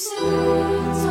Stones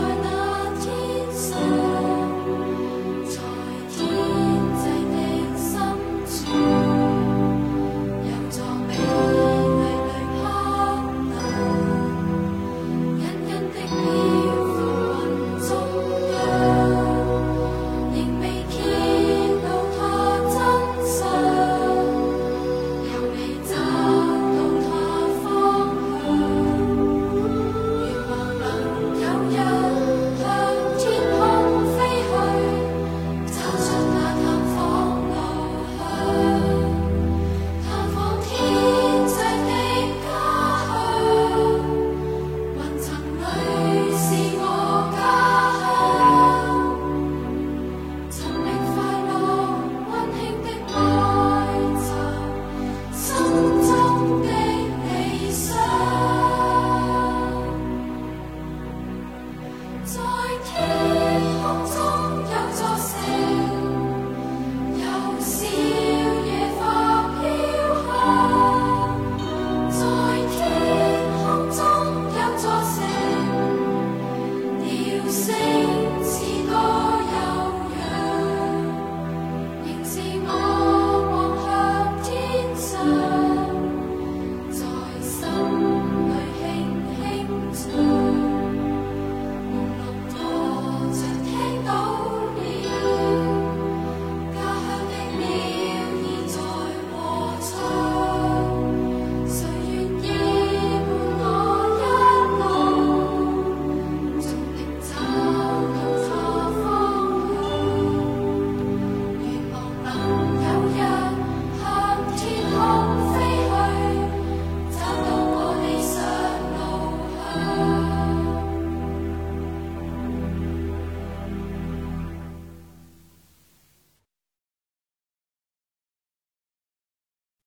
say